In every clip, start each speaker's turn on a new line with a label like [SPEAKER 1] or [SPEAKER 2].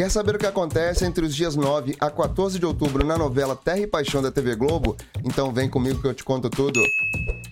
[SPEAKER 1] Quer saber o que acontece entre os dias 9 a 14 de outubro na novela Terra e Paixão da TV Globo? Então vem comigo que eu te conto tudo.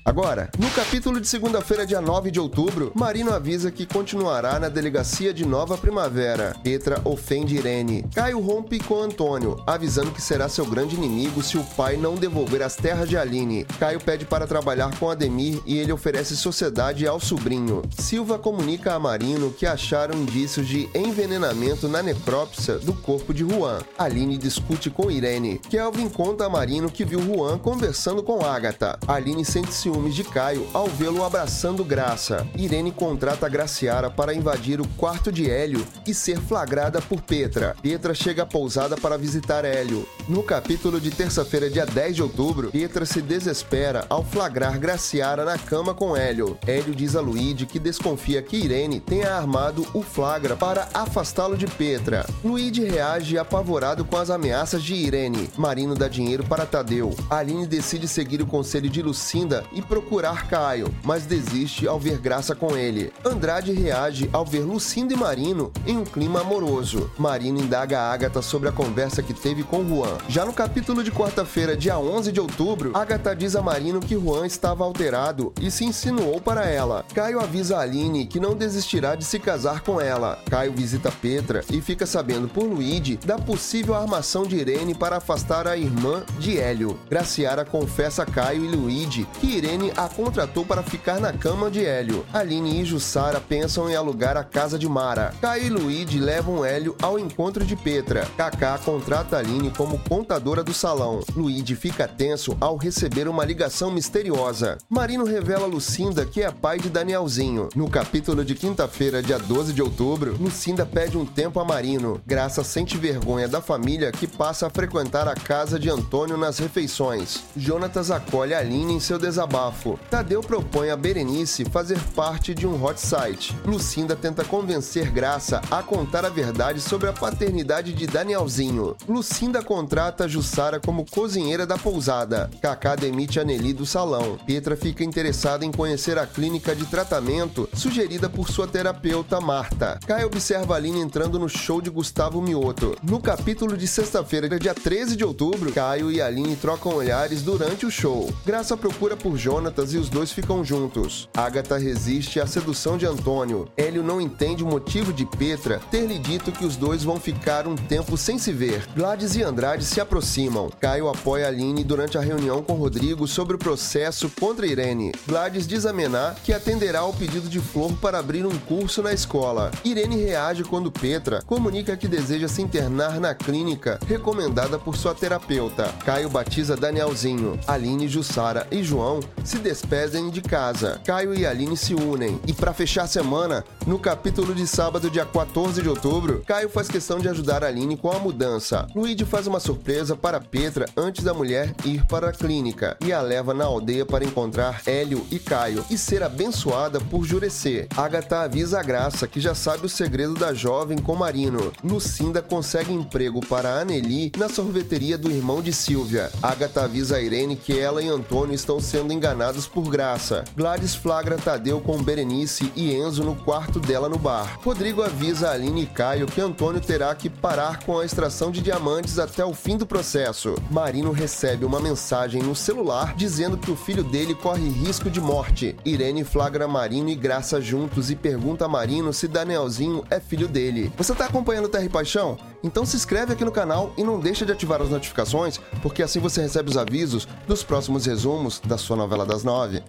[SPEAKER 1] Agora, no capítulo de segunda-feira, dia 9 de outubro, Marino avisa que continuará na delegacia de Nova Primavera. Petra ofende Irene. Caio rompe com Antônio, avisando que será seu grande inimigo se o pai não devolver as terras de Aline. Caio pede para trabalhar com Ademir e ele oferece sociedade ao sobrinho. Silva comunica a Marino que acharam indícios de envenenamento na necrópsia do corpo de Juan. Aline discute com Irene. Kelvin conta a Marino que viu Juan conversando com Agatha. Aline sente ciúme ciúmes de Caio ao vê-lo abraçando Graça. Irene contrata Graciara para invadir o quarto de Hélio e ser flagrada por Petra. Petra chega à pousada para visitar Hélio. No capítulo de terça-feira, dia 10 de outubro, Petra se desespera ao flagrar Graciara na cama com Hélio. Hélio diz a Luíde que desconfia que Irene tenha armado o flagra para afastá-lo de Petra. Luíde reage apavorado com as ameaças de Irene. Marino dá dinheiro para Tadeu. Aline decide seguir o conselho de Lucinda e procurar Caio, mas desiste ao ver Graça com ele. Andrade reage ao ver Lucinda e Marino em um clima amoroso. Marino indaga a Agatha sobre a conversa que teve com Juan. Já no capítulo de quarta-feira, dia 11 de outubro, Agatha diz a Marino que Juan estava alterado e se insinuou para ela. Caio avisa a Aline que não desistirá de se casar com ela. Caio visita Petra e fica sabendo por Luigi da possível armação de Irene para afastar a irmã de Hélio. Graciara confessa a Caio e Luigi que Irene a contratou para ficar na cama de Hélio. Aline e Jussara pensam em alugar a casa de Mara. Caio e Luigi levam Hélio ao encontro de Petra. Kaká contrata Aline como contadora do salão. Luigi fica tenso ao receber uma ligação misteriosa. Marino revela a Lucinda que é pai de Danielzinho. No capítulo de quinta-feira, dia 12 de outubro, Lucinda pede um tempo a Marino. Graça sente vergonha da família que passa a frequentar a casa de Antônio nas refeições. Jonatas acolhe Aline em seu desabafo. Tadeu propõe a Berenice fazer parte de um hot site. Lucinda tenta convencer Graça a contar a verdade sobre a paternidade de Danielzinho. Lucinda contrata Jussara como cozinheira da pousada. Kaká demite a Nelly do salão. Petra fica interessada em conhecer a clínica de tratamento sugerida por sua terapeuta Marta. Caio observa Aline entrando no show de Gustavo Mioto. No capítulo de sexta-feira, dia 13 de outubro, Caio e Aline trocam olhares durante o show. Graça procura por Jonatas e os dois ficam juntos. Agatha resiste à sedução de Antônio. Hélio não entende o motivo de Petra ter lhe dito que os dois vão ficar um tempo sem se ver. Gladys e Andrade se aproximam. Caio apoia Aline durante a reunião com Rodrigo sobre o processo contra Irene. Gladys diz a Mená que atenderá ao pedido de Flor para abrir um curso na escola. Irene reage quando Petra comunica que deseja se internar na clínica recomendada por sua terapeuta. Caio batiza Danielzinho. Aline, Jussara e João se despedem de casa. Caio e Aline se unem. E para fechar a semana, no capítulo de sábado, dia 14 de outubro, Caio faz questão de ajudar Aline com a mudança. Luigi faz uma surpresa para Petra antes da mulher ir para a clínica e a leva na aldeia para encontrar Hélio e Caio e ser abençoada por Jurecê. Agatha avisa a Graça que já sabe o segredo da jovem com Marino. Lucinda consegue emprego para Anneli na sorveteria do irmão de Silvia. Agatha avisa a Irene que ela e Antônio estão sendo enganados por graça. Gladys flagra Tadeu com Berenice e Enzo no quarto dela no bar. Rodrigo avisa Aline e Caio que Antônio terá que parar com a extração de diamantes até o fim do processo. Marino recebe uma mensagem no celular dizendo que o filho dele corre risco de morte. Irene flagra Marino e Graça juntos e pergunta a Marino se Danielzinho é filho dele. Você tá acompanhando o Terra e Paixão? Então se inscreve aqui no canal e não deixa de ativar as notificações, porque assim você recebe os avisos dos próximos resumos da sua novela das nove.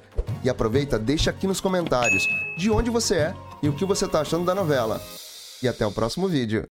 [SPEAKER 1] E aproveita, deixa aqui nos comentários de onde você é e o que você está achando da novela. E até o próximo vídeo.